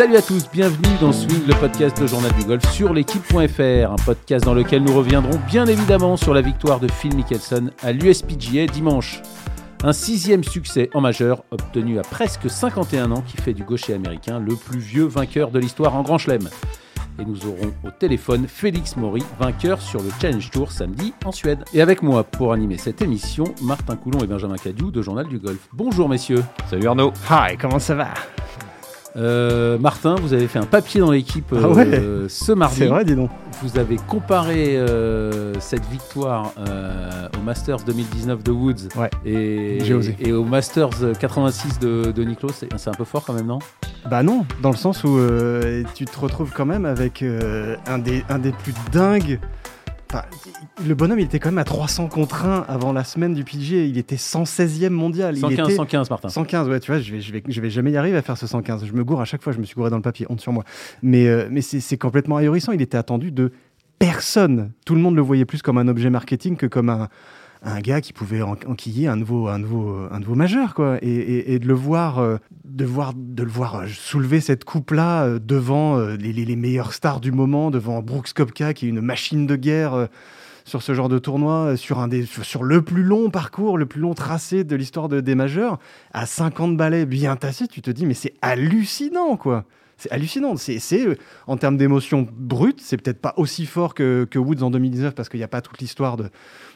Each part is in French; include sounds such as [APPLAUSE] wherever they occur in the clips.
Salut à tous, bienvenue dans Swing, le podcast de Journal du Golf sur l'équipe.fr, un podcast dans lequel nous reviendrons bien évidemment sur la victoire de Phil Mickelson à l'USPGA dimanche. Un sixième succès en majeur obtenu à presque 51 ans qui fait du gaucher américain le plus vieux vainqueur de l'histoire en Grand Chelem. Et nous aurons au téléphone Félix Maury, vainqueur sur le Challenge Tour samedi en Suède. Et avec moi pour animer cette émission, Martin Coulon et Benjamin Cadieu de Journal du Golf. Bonjour messieurs. Salut Arnaud. Hi, comment ça va? Euh, Martin, vous avez fait un papier dans l'équipe Ah euh, ce mardi. C'est vrai, dis donc. Vous avez comparé euh, cette victoire au Masters 2019 de Woods Ouais, et, au Masters 86 de, de Niklos. C'est un peu fort quand même, non? Bah non, dans le sens où tu te retrouves quand même avec un, des, un des plus dingues. Enfin, le bonhomme, il était quand même à 300 contre 1 avant la semaine du PGA. Il était 116e mondial. Il 115, était 115, Martin. 115, ouais, tu vois, je vais, je, vais, je vais jamais y arriver à faire ce 115. Je me gourre à chaque fois, je me suis gouré dans le papier, honte sur moi. Mais, euh, mais c'est c'est complètement ahurissant. Il était attendu de personne. Tout le monde le voyait plus comme un objet marketing que comme un, un gars qui pouvait en- enquiller un nouveau, un nouveau, un nouveau majeur, quoi. Et, de le voir, euh, de voir, de le voir euh, soulever cette coupe-là euh, devant les, meilleures stars du moment, devant Brooks Koepka, qui est une machine de guerre. sur ce genre de tournoi, sur, un des, sur le plus long parcours, le plus long tracé de l'histoire de- des majeurs, à 50 balais bien tassés, tu te dis, mais c'est hallucinant, quoi. C'est hallucinant. C'est, c'est, euh, en termes d'émotion brute, c'est peut-être pas aussi fort que, que Woods en 2019 parce qu'il n'y a pas toute l'histoire de,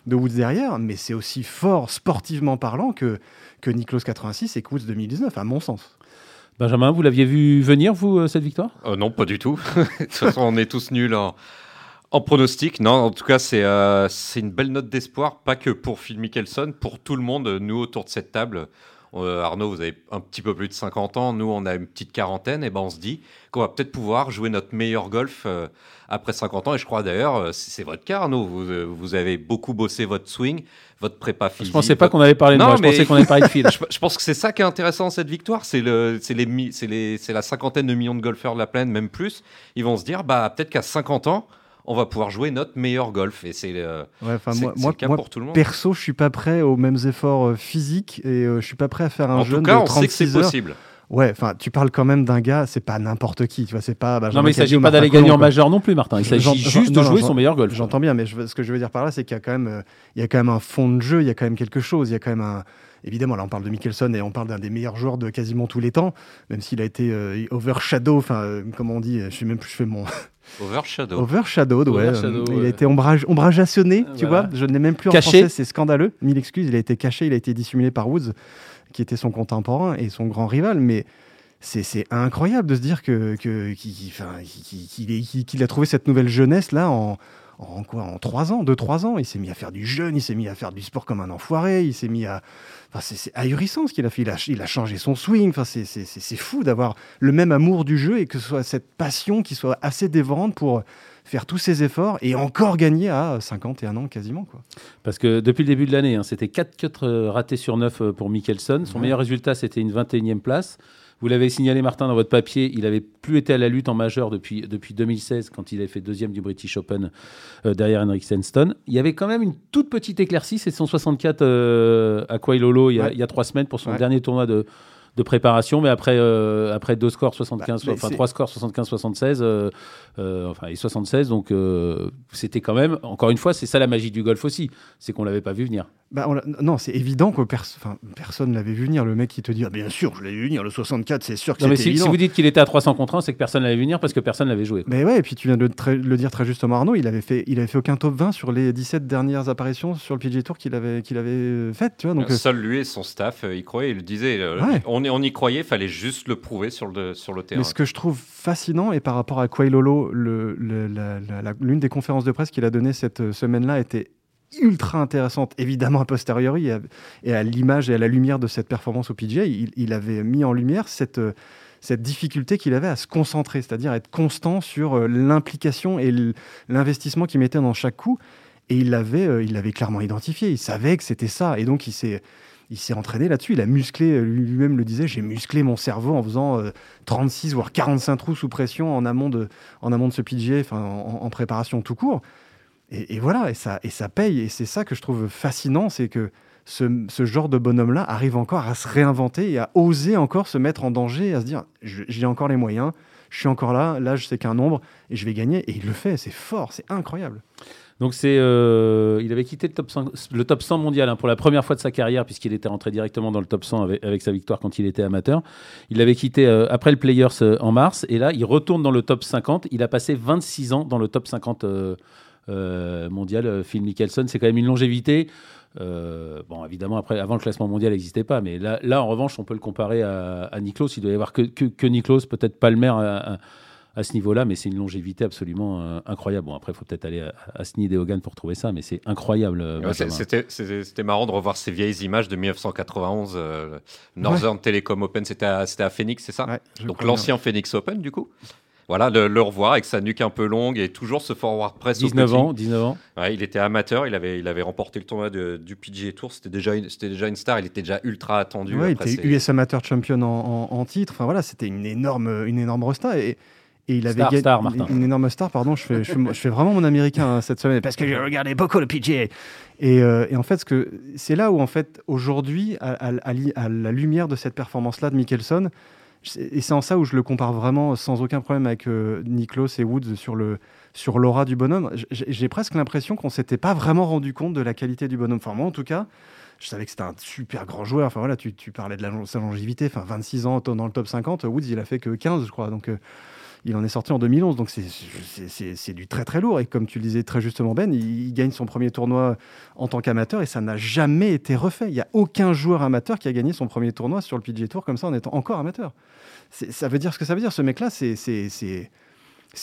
de Woods derrière, mais c'est aussi fort sportivement parlant que, que Niklos 86 et que Woods 2019, à mon sens. Benjamin, vous l'aviez vu venir, vous, euh, cette victoire? Euh, non, pas du tout. [LAUGHS] de toute façon, on est tous nuls en, en pronostic. Non, en tout cas, c'est euh, c'est une belle note d'espoir, pas que pour Phil Mickelson, pour tout le monde, nous autour de cette table. Euh, Arnaud, vous avez un petit peu plus de 50 ans, nous on a une petite quarantaine, et ben on se dit qu'on va peut-être pouvoir jouer notre meilleur golf euh, après 50 ans. Et je crois d'ailleurs, euh, c'est votre cas, Arnaud, vous, vous avez beaucoup bossé votre swing, votre prépa Je physique. pensais pas votre- qu'on allait parler de Non, moi, je mais- pensais qu'on allait parler de [LAUGHS] Phil. je, je pense que c'est ça qui est intéressant cette victoire, c'est le, les, les, la cinquantaine de millions de golfeurs de la planète, même plus. Ils vont se dire, bah peut-être qu'à 50 ans, on va pouvoir jouer notre meilleur golf. Et c'est, euh, Ouais, moi, moi, le cas moi, pour tout le monde. perso, je suis pas prêt aux mêmes efforts euh, physiques et euh, je suis pas prêt à faire un En jeune tout cas, de on sait que c'est 36 heures. possible. Ouais, enfin, tu parles quand même d'un gars, c'est pas n'importe qui, tu vois, c'est pas. Benjamin non, mais il s'agit pas d'aller gagner en majeur non plus, Martin. Il s'agit juste de non, jouer son meilleur golf. J'entends bien, mais je ce que je veux dire par là, c'est qu'il y a quand même, euh, il y a quand même un fond de jeu, il y a quand même quelque chose, il y a quand même un. Évidemment, là, on parle de Mickelson et on parle d'un des meilleurs joueurs de quasiment tous les temps, même s'il a été euh, overshadow, enfin, euh, comment on dit, je sais même plus, je fais mon Overshadow. overshadowed, ouais. Il a été ombrage, ombrageationné, tu Voilà. vois. Je ne l'ai même plus Caché. en français, c'est scandaleux. Mille excuses, il a été caché, il a été dissimulé par Woods, qui était son contemporain et son grand rival, mais c'est incroyable de se dire que qu'il a trouvé cette nouvelle jeunesse là en en quoi? En trois ans, deux trois ans, il s'est mis à faire du jeûne, il s'est mis à faire du sport comme un enfoiré, il s'est mis à, enfin c'est ahurissant ce qu'il a fait, il a, il a changé son swing, enfin c'est c'est- c'est- c'est fou d'avoir le même amour du jeu et que ce soit cette passion qui soit assez dévorante pour faire tous ces efforts et encore gagner à 51 ans quasiment quoi. Parce que depuis le début de l'année, hein, c'était 4 cuts euh, ratés sur 9 euh, pour Mickelson. Son Ouais. meilleur résultat, c'était une 21e place. Vous l'avez signalé, Martin, dans votre papier, il avait plus été à la lutte en majeur depuis, depuis 2016, quand il avait fait deuxième du British Open euh, derrière Henrik Stenson. Il y avait quand même une toute petite éclaircie, c'est son 64 euh, à Quailolo il, y a- Ouais. il y a trois semaines pour son Ouais. dernier tournoi de, de préparation. Mais après, euh, après deux scores 75, Bah, enfin trois scores 75-76, euh, euh, enfin et 76, donc c'était quand même, encore une fois, c'est ça la magie du golf aussi, c'est qu'on l'avait pas vu venir. Bah, on non, c'est évident que pers- personne l'avait vu venir. Le mec qui te dit ah, bien sûr, je l'ai vu venir le 64, c'est sûr que c'est si, évident. si vous dites qu'il était à 300 contre 1, c'est que personne l'avait vu venir parce que personne l'avait joué. Mais ouais, et puis tu viens de le dire très justement, Arnaud, il avait fait, il avait fait aucun top 20 sur les 17 dernières apparitions sur le PGA Tour qu'il avait, qu'il avait euh, faites, tu vois. Donc, euh, Seul lui et son staff euh, y croyaient, il le disait. euh, Ouais. on, y- on y croyait, fallait juste le prouver sur le, sur le terrain. mais ce que je trouve fascinant, et par rapport à Quailolo, l'une des conférences de presse qu'il a données cette euh, semaine-là était ultra intéressante, évidemment a posteriori, et à, l'image et à la lumière de cette performance au PGA, il, avait mis en lumière cette, euh, cette difficulté qu'il avait à se concentrer, c'est-à-dire être constant sur euh, l'implication et l'investissement qu'il mettait dans chaque coup. Et il l'avait, euh, il clairement identifié. Il savait que c'était ça. Et donc, il s'est, il s'est entraîné là-dessus. Il a musclé, lui-même le disait, j'ai musclé mon cerveau en faisant euh, 36 voire 45 trous sous pression en amont de, en amont de ce PGA, en préparation tout court. Et, voilà, et ça, et ça paye. Et c'est ça que je trouve fascinant, c'est que ce, ce genre de bonhomme-là arrive encore à se réinventer et à oser encore se mettre en danger, à se dire, j'ai encore les moyens, je suis encore là, là je sais qu'un nombre et je vais gagner. Et il le fait, c'est fort, c'est incroyable. Donc c'est, euh, il avait quitté le top 100, le top 100 mondial hein, pour la première fois de sa carrière puisqu'il était rentré directement dans le top 100 avec, sa victoire quand il était amateur. Il l'avait quitté euh, après le Players euh, en mars et là il retourne dans le top 50. Il a passé 26 ans dans le top 50 euh, euh, mondial. euh, Phil Mickelson, c'est quand même une longévité. Euh, bon, évidemment, après, avant le classement mondial n'existait pas, mais là, là, en revanche, on peut le comparer à, à Niklos. Il doit y avoir que, que, que Niklos, peut-être Palmer à, à- à ce niveau-là, mais c'est une longévité absolument euh, incroyable. Bon, après, il faut peut-être aller à, à Sneed et Hogan pour trouver ça, mais c'est incroyable. euh, Ouais. C'était marrant de revoir ces vieilles images de 1991. euh, Northern Telecom Open, c'était à, Phoenix, c'est ça Ouais, Donc l'ancien Phoenix Open, du coup. Voilà, le, le revoir avec sa nuque un peu longue et toujours ce forward press au 19 petit. ans, 19 ans. Ouais, il était amateur, il avait, il avait remporté le tournoi de- du PGA Tour, c'était déjà, une- c'était déjà une star, il était déjà ultra attendu. Ouais, il était ses- US Amateur Champion en, en- en titre. Enfin voilà, c'était une énorme, une énorme resta. Et, et il avait Star, gagné- star, Martin. une énorme star. Pardon, je fais, je fais, je fais vraiment mon américain hein, cette semaine parce que j'ai regardé beaucoup le PGA. Et, euh, et en fait, ce que c'est là où en fait aujourd'hui, à, à- à li- à la lumière de cette performance-là de Mickelson, et c'est en ça où je le compare vraiment sans aucun problème avec euh, Niklos et Woods sur le sur l'aura du bonhomme. J'ai presque l'impression qu'on s'était pas vraiment rendu compte de la qualité du bonhomme. Enfin moi en tout cas. Je savais que c'était un super grand joueur. Enfin voilà, tu, tu parlais de la, sa longévité. Enfin 26 ans dans le top 50. Woods, il a fait que 15, je crois. Donc euh, il en est sorti en 2011. Donc c'est- du très très lourd. Et comme tu le disais très justement, Ben, il, gagne son premier tournoi en tant qu'amateur et ça n'a jamais été refait. Il n'y a aucun joueur amateur qui a gagné son premier tournoi sur le PGA Tour comme ça en étant encore amateur. Ça veut dire ce que ça veut dire. Ce mec-là, c'est-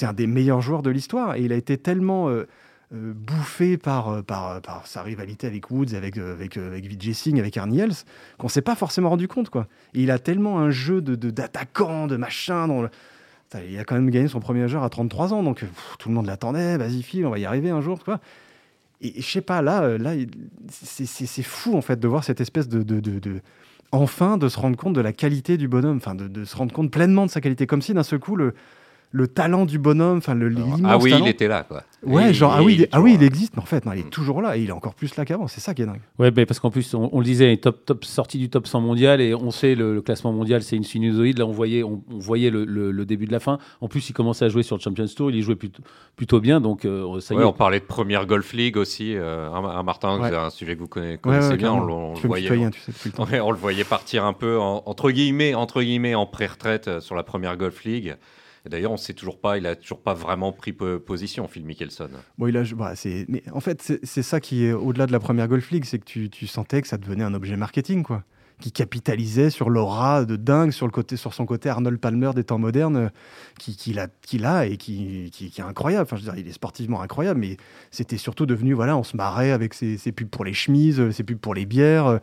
un des meilleurs joueurs de l'histoire. Et il a été tellement euh, euh, bouffé par, euh, par, par sa rivalité avec Woods, avec, avec, avec Vijay Singh, avec Ernie Els, qu'on s'est pas forcément rendu compte. Quoi. Il a tellement un jeu de, de- d'attaquant, de, machin. Dans le... Il a quand même gagné son premier majeur à 33 ans. Donc tout le monde l'attendait. Vas-y, file, on va y arriver un jour. Quoi. Et, je sais pas, là, euh, là c'est, fou en fait de voir cette espèce de, de, de- enfin de se rendre compte de la qualité du bonhomme, enfin de, de se rendre compte pleinement de sa qualité, comme si d'un seul coup le, le talent du bonhomme, enfin le l'immense Ah oui, talent- il était là, quoi. Ouais, genre, ah il- oui, il, est ah oui, il existe, mais en fait, non, il est Mm. toujours là et il est encore plus là qu'avant. C'est ça qui est dingue. Ouais, ben, parce qu'en plus, on, on le disait, top, top, sortie du top 100 mondial, et on sait le, le classement mondial, c'est une sinusoïde. Là, on voyait, on, on voyait le, le- le début de la fin. En plus, il commençait à jouer sur le Champions Tour, il y jouait plutôt, plutôt bien, donc euh, ça y Ouais, est. on parlait de première Golf League aussi. euh, un, un Martin, Ouais. c'est un sujet que vous connaissez, Ouais, connaissez ouais, bien. On, le- on voyait, tutoyer, tu sais, depuis le temps. [LAUGHS] Ouais, on le voyait partir un peu en- entre guillemets, entre guillemets, en pré-retraite euh, sur la première Golf League. D'ailleurs, on sait toujours pas, il a toujours pas vraiment pris po- position, Phil Mickelson. Bon, il a, bah, en fait, c'est, c'est ça qui est au-delà de la première Golf League, c'est que tu, tu sentais que ça devenait un objet marketing, quoi, qui capitalisait sur l'aura de dingue, sur le côté, sur son côté Arnold Palmer des temps modernes, euh, qui, qu'il a, qu'il a et qui, qui, qui est incroyable. Enfin, je veux dire, il est sportivement incroyable, mais c'était surtout devenu, voilà, on se marrait avec ses, ses pubs pour les chemises, euh, ses pubs pour les bières, euh,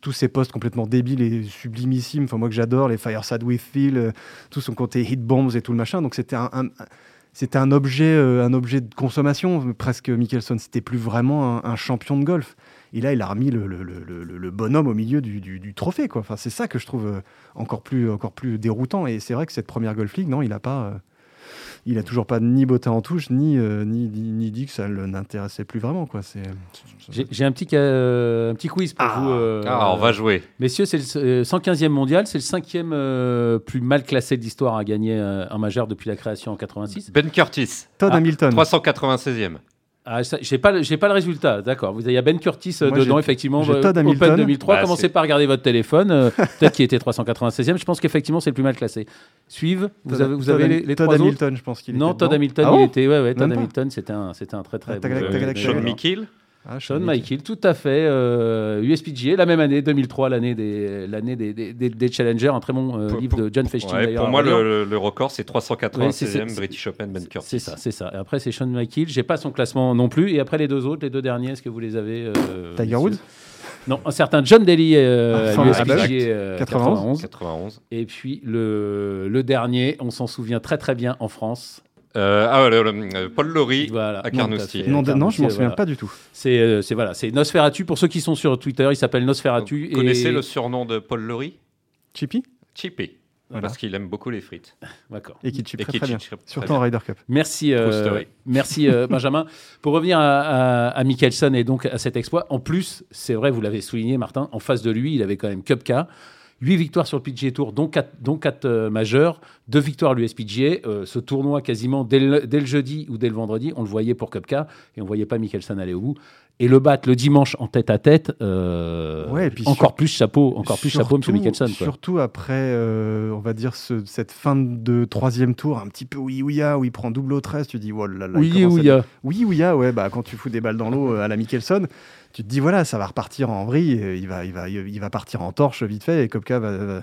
tous ces posts complètement débiles et sublimissimes. Enfin, moi que j'adore, les Fireside with Phil, tout son côté hit bombs et tout le machin. Donc c'était un, c'était un objet, un objet de consommation, presque Mickelson. C'était plus vraiment un champion de golf. Et là, il a remis le, le- le- le- le bonhomme au milieu du, du- du trophée. Quoi. Enfin, c'est ça que je trouve euh, encore plus, encore plus déroutant. Et c'est vrai que cette première Golf League, non, il a pas. euh, il a toujours pas ni botté en touche, ni, euh, ni, ni, ni dit que ça ne l'intéressait plus vraiment. Quoi. C'est, J'ai j'ai un petit, euh, un petit quiz pour Ah. vous. euh, Ah, on va jouer. Messieurs, c'est le euh, 115e mondial, c'est le cinquième euh, plus mal classé de l'histoire à gagner un majeur depuis la création en 86. Ben Curtis, Todd Ah, Hamilton. 396e. Ah, j'ai pas, le- j'ai pas le résultat, d'accord. Vous- Il y a Ben Curtis euh, Moi, dedans, effectivement. euh, Todd Open Hamilton. 2003. Bah, Commencez à regarder votre téléphone. euh, [LAUGHS] Peut-être qu'il était 396e. Je pense qu'effectivement, c'est le plus mal classé. Suivent. Vous Todd- avez, vous Todd avez les, les Todd trois autres Hamilton, je pense qu'il Non, était Todd dedans. Hamilton, Ah il était. Ouais, ouais, Todd Hamilton, c'était un, c'était un très très. Ah, bon Sean tac. Ah, Sean Michael. Michael, tout à fait. euh, USPGA, la même année, 2003, l'année des, l'année des, des, des- des Challengers, un très bon euh, Pour- livre pour- de John Feshtin. Ouais, d'ailleurs, Pour moi, le, le record, c'est Ouais, c'est- 396e c'est- British Open Ben Curtis. C'est ça, c'est ça. Et après, c'est Sean Michael. J'ai pas son classement non plus. Et après, les deux autres, les deux derniers, est-ce que vous les avez euh, Tiger Woods Non, un certain John Daly, euh, Enfin, à exact. euh, 91. 91. 91. Et puis le, le dernier, on s'en souvient très très bien en France. Euh, ah, le- le- euh, Paul Laurie Voilà. à Non, Carnoustie. Non, non, je m'en souviens voilà. pas du tout. C'est euh, c'est- voilà, c'est Nosferatu. Pour ceux qui sont sur Twitter, il s'appelle Nosferatu. Vous connaissez et... le surnom de Paul Laurie Chippy Chippy. Voilà. Parce qu'il aime beaucoup les frites. [LAUGHS] D'accord. Et qui chip Et très, bien. Surtout en Ryder Cup. Merci, euh, merci euh, [LAUGHS] Benjamin. Pour revenir à, à, à Mickelson et donc à cet exploit, en plus, c'est vrai, vous l'avez souligné, Martin, en face de lui, il avait quand même Kupka. 8 victoires sur le PGA Tour, dont 4, dont quatre, euh, majeures, 2 victoires à l'USPGA. Euh, ce tournoi, quasiment dès le, dès le, jeudi ou dès le vendredi, on le voyait pour Cupca et on ne voyait pas Mickelson aller au bout. Et le battre le dimanche en tête à tête, euh, ouais, et puis encore sur, plus chapeau, encore plus chapeau, M. Mickelson. Quoi. Surtout après, euh, on va dire, ce, cette fin de troisième tour, un petit peu oui ouya, où il prend double au 13, tu dis, oh là là. Oui ouya. À... Oui ouya, ouais, bah, quand tu fous des balles dans l'eau à la Mickelson, tu te dis, voilà, ça va repartir en vrille, il va, il va, il va partir en torche vite fait, et Kopka va, va,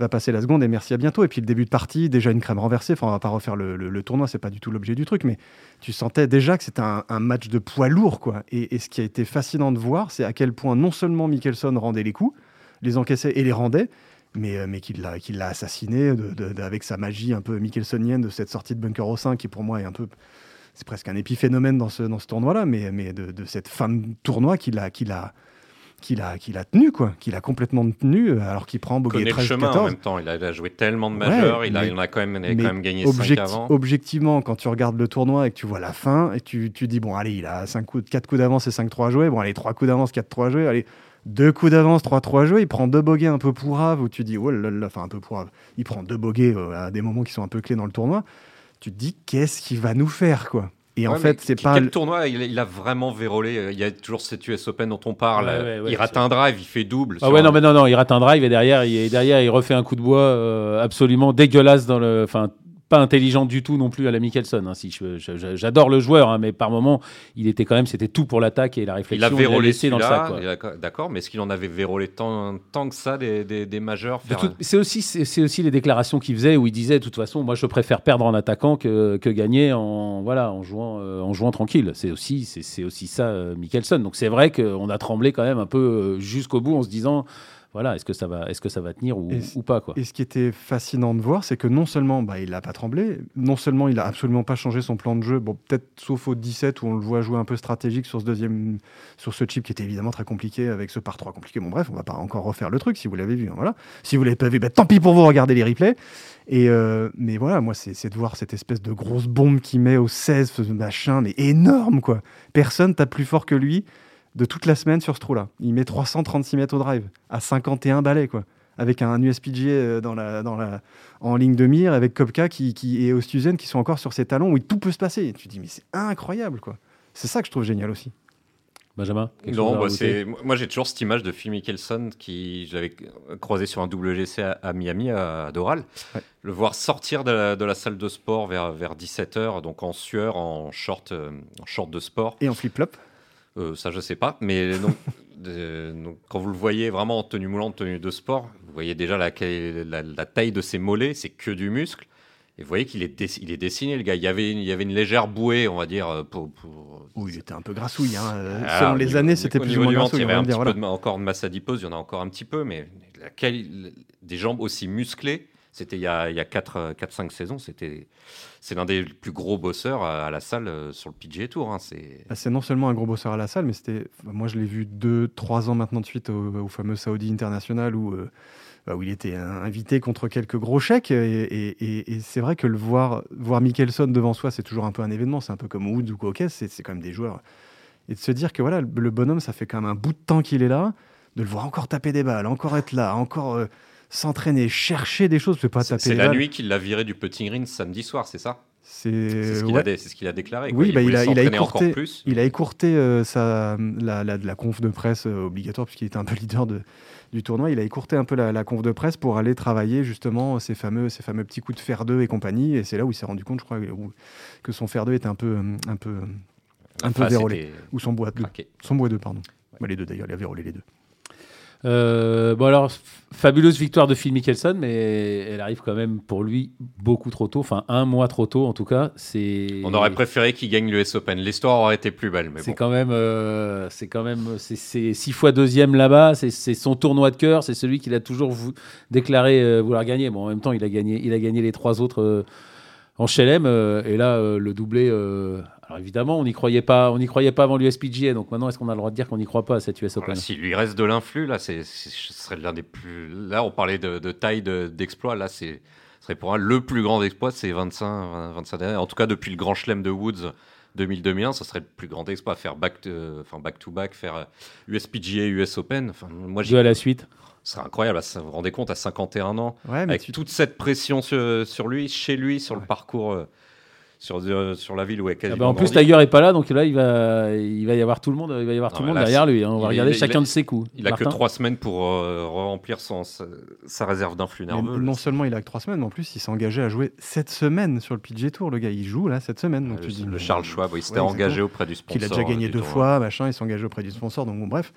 va, passer la seconde, et merci à bientôt. Et puis le début de partie, déjà une crème renversée, enfin, on va pas refaire le, tournoi, c'est pas du tout l'objet du truc, mais tu sentais déjà que c'était un, match de poids lourd, quoi. Et, ce qui a été fascinant de voir, c'est à quel point non seulement Mickelson rendait les coups, les encaissait et les rendait, mais, mais qu'il l'a, assassiné avec sa magie un peu mickelsonienne de cette sortie de bunker au 5 qui pour moi est un peu c'est presque un épiphénomène dans ce, tournoi-là, mais, mais de, cette fin de tournoi qu'il a, qu'il qu'il a, qu'il a tenu, quoi, qu'il a complètement tenu, alors qu'il prend Bogey 13 le chemin 14. en même temps. Il a, il a joué tellement de majeurs, ouais, il, a, il en a quand même, il a quand même gagné objecti 5 avant. Objectivement, quand tu regardes le tournoi et que tu vois la fin, et tu, tu dis, bon, allez, il a 5 coups, 4 coups d'avance et 5-3 à jouer, bon, allez, 3 coups d'avance, 4-3 à jouer, allez, deux coups d'avance, 3-3 à jouer, il prend deux bogeys un peu pourraves, où tu dis, oh là là, enfin un peu pourrave, il prend deux bogeys euh, à des moments qui sont un peu clés dans le tournoi, tu te dis, qu'est-ce qu'il va nous faire, quoi? Et ouais, en fait, c'est pas. Quel tournoi il, il, a vraiment vérolé Il y a toujours cette US Open dont on parle. Ouais, ouais, il rate un drive, il fait double. Ah ouais, un... non, mais non, non, il rate un drive et derrière, il, et derrière, il refait un coup de bois euh, absolument dégueulasse dans le. Enfin, pas intelligent du tout non plus à la Mickelson. Hein, si j'adore le joueur, hein, mais par moment, il était quand même, c'était tout pour l'attaque et la réflexion. Il a vérolé dans le sac. D'accord, mais est-ce qu'il en avait vérolé tant, tant que ça des, des, des majeurs C'est aussi, c'est aussi les déclarations qu'il faisait où il disait, de toute façon, moi, je préfère perdre en attaquant que, que gagner en voilà en jouant euh, en jouant tranquille. C'est aussi c'est aussi ça, euh, Mickelson. Donc c'est vrai qu'on a tremblé quand même un peu euh, jusqu'au bout en se disant voilà, est-ce que ça va, est-ce que ça va tenir ou, pas quoi. Et ce qui était fascinant de voir, c'est que non seulement bah, il n'a pas tremblé, non seulement il a absolument pas changé son plan de jeu, bon peut-être sauf au 17 où on le voit jouer un peu stratégique sur ce deuxième, sur ce chip qui était évidemment très compliqué avec ce par 3 compliqué. Bon bref, on va pas encore refaire le truc si vous l'avez vu. Hein, voilà. Si vous l'avez pas vu, bah, tant pis pour vous, regardez les replays. Et euh, mais voilà, moi c'est de voir cette espèce de grosse bombe qui met au 16, ce machin, mais énorme quoi. Personne tape plus fort que lui de toute la semaine sur ce trou-là. Il met 336 mètres au drive, à 51 balais, quoi. Avec un USPGA dans la, dans la, en ligne de mire, avec Kopka qui, qui, et Ostuzen qui sont encore sur ses talons où tout peut se passer. Et tu te dis, mais c'est incroyable, quoi. C'est ça que je trouve génial aussi. Benjamin Non, bah moi j'ai toujours cette image de Phil Mickelson qui j'avais croisé sur un WGC à, à Miami, à Doral. Ouais. Le voir sortir de la, de la, salle de sport vers, vers 17h, donc en sueur, en short, euh, en short de sport. Et en flip-flop euh, ça, je sais pas. Mais [LAUGHS] donc, donc, quand vous le voyez vraiment en tenue moulante, tenue de sport, vous voyez déjà la, la, la taille de ses mollets, c'est que du muscle. Et vous voyez qu'il est, il est dessiné, le gars. Il y, avait une, il y avait une légère bouée, on va dire. Pour, pour... Oui, il était un peu grassouille. Hein. Alors, Selon les années, c'était plus ou moins grassouille. Il y avait un petit peu de, encore de masse adipose, il y en a encore un petit peu, mais des jambes aussi musclées, c'était il y a, il y a 4-5 saisons, c'était c'est l'un des plus gros bosseurs à, la salle euh, sur le PGA Tour. Hein. C'est ah, non seulement un gros bosseur à la salle, mais c'était moi je l'ai vu 2-3 ans maintenant de suite au, fameux Saudi International où, euh, où il était invité contre quelques gros chèques. Et, c'est vrai que le voir, voir Mickelson devant soi, c'est toujours un peu un événement. C'est un peu comme Woods ou Kokes, c'est quand même des joueurs. Et de se dire que voilà, le bonhomme, ça fait quand même un bout de temps qu'il est là, de le voir encore taper des balles, encore être là, encore. Euh, s'entraîner, chercher des choses, pas taper. C'est la nuit qu'il l'a viré du putting green samedi soir, c'est ça? C'est ce qu'il ouais. a, ce a, déclaré. Oui, il, bah, il, a, il, a, écourté, plus. il a écourté euh, sa, la, la, la, conf de presse euh, obligatoire, puisqu'il était un peu [LAUGHS] leader de, du tournoi. Il a écourté un peu la, la, conf de presse pour aller travailler justement ces fameux, ces fameux petits coups de fer 2 et compagnie. Et c'est là où il s'est rendu compte, je crois, où, que son fer 2 était un peu, un peu, un peu vérolé. Ou son bois 2. Son bois 2, pardon. Ouais. Bah, les deux d'ailleurs, il a vérolé les deux. Euh, bon alors, fabuleuse victoire de Phil Mickelson, mais elle arrive quand même pour lui beaucoup trop tôt, enfin un mois trop tôt en tout cas. C'est. On aurait préféré qu'il gagne l'US Open. L'histoire aurait été plus belle, mais c'est bon. quand même, euh, c'est quand même, c'est six fois deuxième là-bas. C'est son tournoi de cœur. C'est celui qu'il a toujours vou déclaré euh, vouloir gagner. Bon, en même temps, il a gagné, il a gagné les trois autres euh, en Chelem et là le doublé. Alors évidemment, on n'y croyait pas, on n'y croyait pas avant l'USPGA. Donc maintenant, est-ce qu'on a le droit de dire qu'on n'y croit pas à cette US Open voilà, S'il lui reste de l'influx, là, c'est, ce serait l'un des plus. Là, on parlait de, de taille d'exploit. là, c'est serait pour un le plus grand exploit, c'est 25, 25 derniers. En tout cas, depuis le Grand Chelem de Woods 2000-2001, ça serait le plus grand exploit. Faire back, to, enfin back to back, faire USPGA, US Open. Enfin, moi, Deux à la suite. Ce serait incroyable, vous vous rendez compte, à 51 ans, Ouais, mais avec tu- toute cette pression sur, sur lui, chez lui, sur le parcours, euh, sur, euh, sur la ville où est Ah quasiment bah, en plus, grandi. Tiger est pas là, donc là, il va, il va y avoir tout le monde, il va y avoir Non, tout le monde là, derrière lui. hein. On va il- regarder il- chacun il- de ses coups. Il a que Martin trois semaines pour euh, remplir son, sa, sa réserve d'influx Mais nerveux. non seulement il a que trois semaines, mais en plus il s'est engagé à jouer cette semaine sur le PG Tour. Le gars, il joue là cette semaine. Donc le, tu dis, le mais- Charles Schwab, il s'était Ouais, engagé auprès du sponsor. qu'il a déjà gagné du deux tournoi. fois, machin, il s'est engagé auprès du sponsor, donc bon, bref.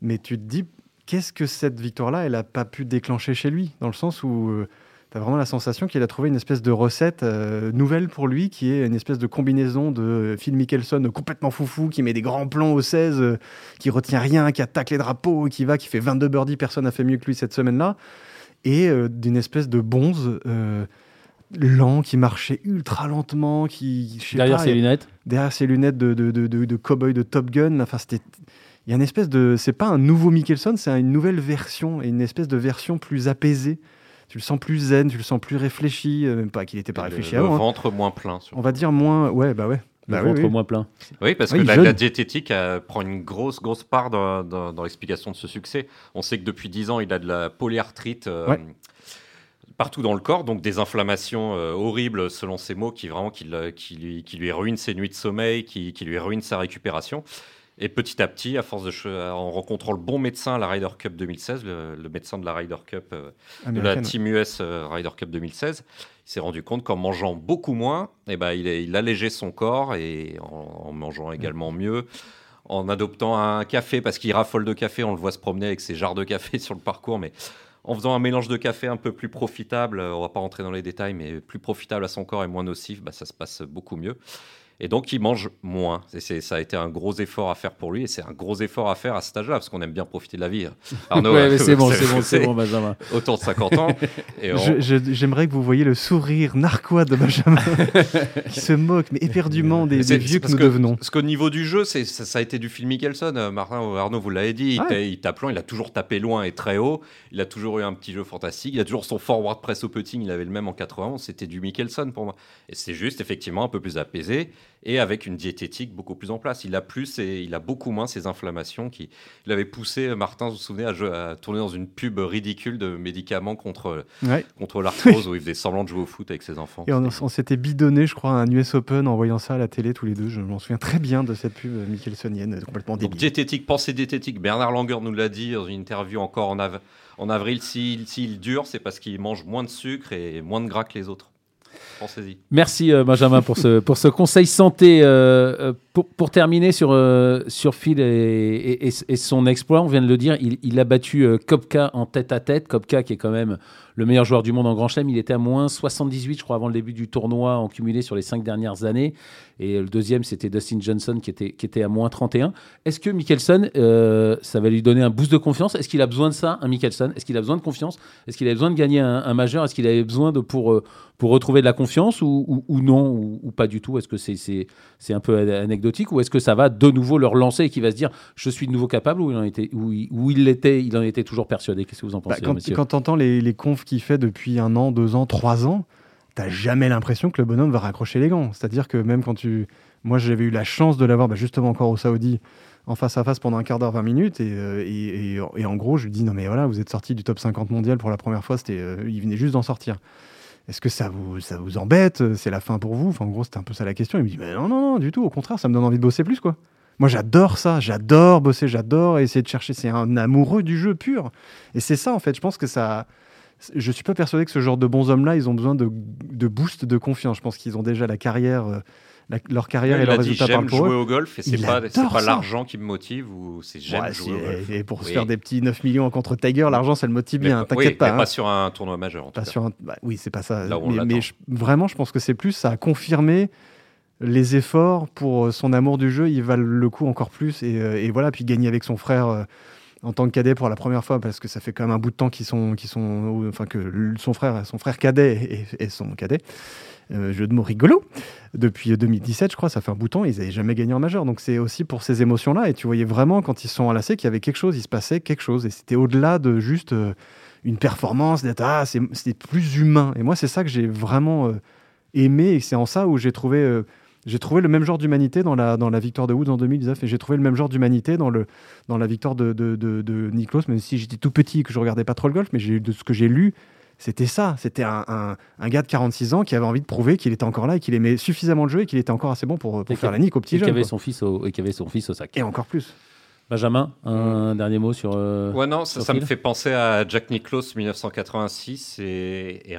Mais tu te dis, qu'est-ce que cette victoire-là, elle a pas pu déclencher chez lui Dans le sens où tu as vraiment la sensation qu'il a trouvé une espèce de recette euh, nouvelle pour lui, qui est une espèce de combinaison de Phil Mickelson euh, complètement foufou, qui met des grands plans au 16, euh, qui retient rien, qui attaque les drapeaux, qui va, qui fait 22 birdies, personne n'a fait mieux que lui cette semaine-là, et euh, d'une espèce de bonze. euh, lent qui marchait ultra lentement qui derrière pas, ses lunettes. derrière ses lunettes de, de, de, de, de cowboy de Top Gun. Enfin, c'était. Il y a une espèce de. C'est pas un nouveau Mickelson, c'est une nouvelle version et une espèce de version plus apaisée. Tu le sens plus zen, tu le sens plus réfléchi. euh, Même pas qu'il n'était pas le- réfléchi le avant. hein. ventre moins plein. surtout. On va dire moins. Ouais, bah ouais. Le Bah ventre oui. moins plein. Oui, parce Oui, que la, diététique euh, prend une grosse, grosse part dans, dans- dans l'explication de ce succès. On sait que depuis 10 ans, il a de la polyarthrite euh, Ouais. partout dans le corps, donc des inflammations euh, horribles, selon ses mots, qui, vraiment, qui, le- qui lui, qui lui ruinent ses nuits de sommeil, qui, qui lui ruinent sa récupération. Et petit à petit, à force de en rencontrant le bon médecin à la Ryder Cup 2016, le, le médecin de la Ryder Cup euh, de la. Team US euh, Ryder Cup 2016, il s'est rendu compte qu'en mangeant beaucoup moins, eh ben, il, il allégeait son corps et en, en mangeant également mieux, en adoptant un café, parce qu'il raffole de café, on le voit se promener avec ses jarres de café [LAUGHS] sur le parcours, mais en faisant un mélange de café un peu plus profitable, on va pas rentrer dans les détails, mais plus profitable à son corps et moins nocif, bah, ça se passe beaucoup mieux. Et donc, il mange moins. Et ça a été un gros effort à faire pour lui. Et c'est un gros effort à faire à cet âge-là, parce qu'on aime bien profiter de la vie. [LAUGHS] Arnaud, Ouais, mais c'est bon, c'est bon, [LAUGHS] c'est bon, Benjamin. autour de 50 ans. On- J'aimerais que vous voyiez le sourire narquois de Benjamin [LAUGHS] qui se moque, mais éperdument des, vieux que parce nous devenons. Parce qu'au niveau du jeu, ça, ça a été du Phil Mickelson. Euh, Martin ou Arnaud, vous l'avez dit, Ouais. ta- il tape loin, il a toujours tapé loin et très haut. Il a toujours eu un petit jeu fantastique. Il a toujours son forward press au putting, il avait le même en 91. C'était du Mickelson pour moi. Et c'est juste effectivement un peu plus apaisé et avec une diététique beaucoup plus en place. Il a plus et il a beaucoup moins ces inflammations qui l'avaient poussé, euh, Martin, vous vous souvenez, à, tourner dans une pub ridicule de médicaments contre, Ouais. contre l'arthrose où il faisait semblant de jouer au foot avec ses enfants. Et on, on s'était bidonné, je crois, à un US Open en voyant ça à la télé tous les deux. Je m'en souviens très bien de cette pub euh, Mickelsonienne, euh, complètement Donc débile. diététique, pensée diététique. Bernard Langer nous l'a dit dans une interview encore en, av- en avril. S'il s'il dure, c'est parce qu'il mange moins de sucre et moins de gras que les autres. Merci euh, Benjamin pour ce, pour ce conseil santé. euh, euh, pour, pour terminer sur, sur Phil et, son exploit, on vient de le dire, il, il a battu Kopka en tête à tête. Kopka qui est quand même le meilleur joueur du monde en Grand Chelem, il était à moins 78 je crois avant le début du tournoi en cumulé sur les cinq dernières années. Et le deuxième c'était Dustin Johnson qui était, qui était à moins 31. Est-ce que Mickelson, euh, ça va lui donner un boost de confiance? Est-ce qu'il a besoin de ça, un Mickelson? Est-ce qu'il a besoin de confiance? Est-ce qu'il a besoin de gagner un, un majeur? Est-ce qu'il avait besoin de pour, euh, pour retrouver de la confiance ou, ou- ou non ou, ou pas du tout? Est-ce que c'est c'est c'est un peu anecdotique ou est-ce que ça va de nouveau le relancer et qu'il va se dire je suis de nouveau capable ou il en était ou il, ou il en était toujours persuadé? Qu'est-ce que vous en Bah, pensez quand monsieur quand tu entends les, les confs qu'il fait depuis un an, deux ans, trois ans, t'as jamais l'impression que le bonhomme va raccrocher les gants. C'est-à-dire que même quand tu. Moi, j'avais eu la chance de l'avoir bah, justement encore au Saoudi en face à face pendant un quart d'heure, 20 minutes. Et, euh, et, en gros, je lui dis non, mais voilà, vous êtes sorti du top 50 mondial pour la première fois. C'était, euh, il venait juste d'en sortir. Est-ce que ça vous, ça vous embête? C'est la fin pour vous? Enfin, En gros, c'était un peu ça la question. Il me dit non, non, non, du tout. Au contraire, ça me donne envie de bosser plus, quoi. Moi, j'adore ça. J'adore bosser. J'adore essayer de chercher. C'est un amoureux du jeu pur. Et c'est ça, en fait. Je pense que ça. Je suis pas persuadé que ce genre de bons hommes-là, ils ont besoin de, de boost de confiance. Je pense qu'ils ont déjà la carrière, euh, la- leur carrière et leurs résultats j'aime jouer eux. au golf et c'est pas, pas l'argent qui me motive ou c'est j'aime Ouais, jouer au si, golf. et, pour se faire des petits 9 millions contre Tiger, l'argent, ça le motive Mais bien. pas- T'inquiète oui, pas. mais hein. pas sur un tournoi majeur. En tout Pas cas. sur un- bah oui, c'est pas ça. Là où on mais mais je- vraiment, je pense que c'est plus, ça a confirmé les efforts pour euh, son amour du jeu. Il valent le coup encore plus. Et, euh, et voilà, puis gagner avec son frère en tant que cadet pour la première fois, parce que ça fait quand même un bout de temps qu'ils sont, sont, enfin que son frère, son frère cadet et, et son cadet. euh, jeu de mots rigolo. Depuis 2017, je crois, ça fait un bout de temps, ils n'avaient jamais gagné en majeur. Donc c'est aussi pour ces émotions-là. Et tu voyais vraiment, quand ils sont enlacés, qu'il y avait quelque chose, il se passait quelque chose. Et c'était au-delà de juste euh, une performance, d'être ah, c'était plus humain. Et moi, c'est ça que j'ai vraiment euh, aimé. Et c'est en ça où j'ai trouvé euh, J'ai trouvé le même genre d'humanité dans la, dans la victoire de Woods en 2019 et j'ai trouvé le même genre d'humanité dans, le, dans la victoire de, de, de, de Niklos, même si j'étais tout petit et que je regardais pas trop le golf, mais de ce que j'ai lu, c'était ça. C'était un, un, un, gars de 46 ans qui avait envie de prouver qu'il était encore là et qu'il aimait suffisamment le jeu et qu'il était encore assez bon pour, pour faire la nique au petit. Avait quoi. son fils au, et qui avait son fils au sac. Et encore plus. Benjamin, un dernier mot sur. Euh, ouais, non, ça, me fait penser à Jack Nicklaus 1986 et, et,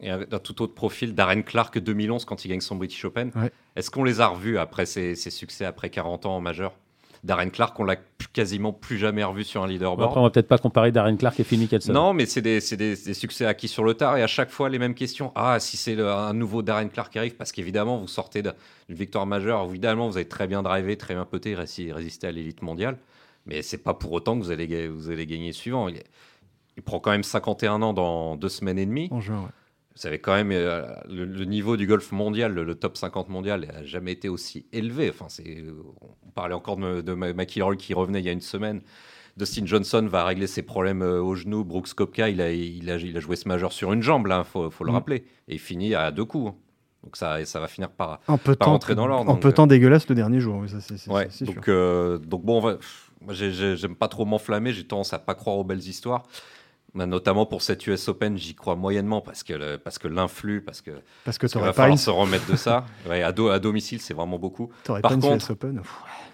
et un tout autre profil, Darren Clark 2011 quand il gagne son British Open. Ouais. Est-ce qu'on les a revus après ses, ses, succès après 40 ans en majeur Darren Clark, on l'a quasiment plus jamais revu sur un leaderboard. Après, on va peut-être pas comparer Darren Clark et Phil Mickelson. Non, mais c'est des, des, des, succès acquis sur le tard et à chaque fois les mêmes questions. Ah, si c'est un nouveau Darren Clark qui arrive, parce qu'évidemment, vous sortez d'une victoire majeure, évidemment, vous avez très bien drivé, très bien poté, résisté à l'élite mondiale. Mais c'est pas pour autant que vous allez, vous allez gagner suivant. Il, il, prend quand même 51 ans dans deux semaines et demie. En juin, ouais. Vous savez quand même, euh, le, le, niveau du golf mondial, le, le top 50 mondial, n'a jamais été aussi élevé. Enfin, on parlait encore de, de McIlroy qui revenait il y a une semaine. Dustin Johnson va régler ses problèmes euh, au genou. Brooks Kopka, il a, il a, il a joué ce majeur sur une jambe, il faut, faut, le Mm. rappeler. Et il finit à deux coups. Donc ça, ça va finir par, En peu de par temps, rentrer dans l'ordre. en donc, peu euh, temps dégueulasse le dernier jour. Ouais, sûr. donc, euh, donc bon, j'aime pas trop m'enflammer, j'ai tendance à pas croire aux belles histoires. Mais notamment pour cette US Open, j'y crois moyennement parce que le- parce que l'influx, parce que Parce que parce va pas, falloir une... se remettre de ça. [LAUGHS] Ouais, à, do- à domicile, c'est vraiment beaucoup. t'aurais Par pas une contre- US Open.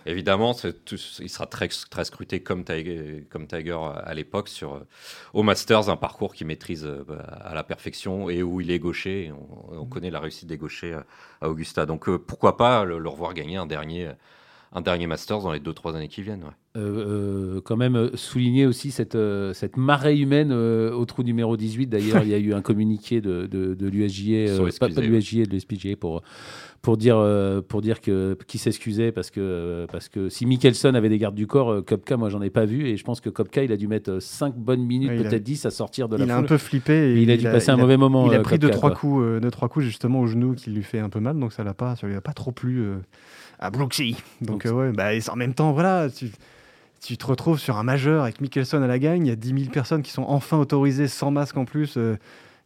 Évidemment, tout- il sera très, très scruté comme Tiger, comme Tiger à l'époque sur euh, au Masters, un parcours qu'il maîtrise euh, à la perfection et où il est gaucher. Et on, on connaît la réussite des gauchers euh, à Augusta. Donc euh, pourquoi pas le, le revoir gagner un dernier, un dernier Masters dans les 2-3 années qui viennent. ouais. Euh, euh, quand même euh, souligner aussi cette, euh, cette marée humaine euh, au trou numéro 18. D'ailleurs, il y a eu un communiqué de, de, euh, pas, pas de l'USGA, de l'USPGA pour, pour dire, euh, pour dire que qui s'excusait parce que, parce que si Mickelson avait des gardes du corps, euh, Kopka, moi j'en ai pas vu et je pense que Kopka, il a dû mettre 5 bonnes minutes, Ouais, a- peut-être 10 à sortir de la il a foule. un peu flippé. Et il a dû passer un a- mauvais moment. Il a pris deux Koepka, trois coups, euh, deux trois coups justement au genou qui lui fait un peu mal, donc ça l'a pas, ça lui a pas trop plu euh, à Brooksy. Donc Donc, euh, ouais, bah, et en même temps voilà, tu, tu te retrouves sur un majeur avec Mickelson à la gagne, il y a 10 000 personnes qui sont enfin autorisées sans masque en plus. euh,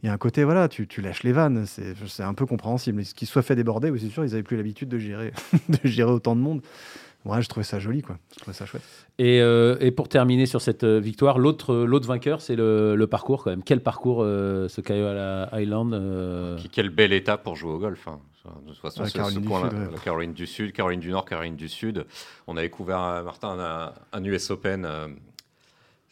il y a un côté voilà, tu, lâches les vannes, c'est un peu compréhensible. Ce qui soit fait déborder, oui c'est sûr, ils avaient plus l'habitude de gérer [LAUGHS] de gérer autant de monde. Ouais, je trouvais ça joli quoi, je trouvais ça chouette. Et, euh, et pour terminer sur cette euh, victoire, l'autre euh, l'autre vainqueur, c'est le, le parcours quand même. Quel parcours euh, ce Kiowa Island euh, Qui- Quel bel état pour jouer au golf. hein. De toute façon, Ouais, ce- Caroline ce du coin-là, Sud, ouais. la Caroline du Sud, Caroline du Nord, Caroline du Sud. On a découvert, euh, Martin, un, un US Open euh,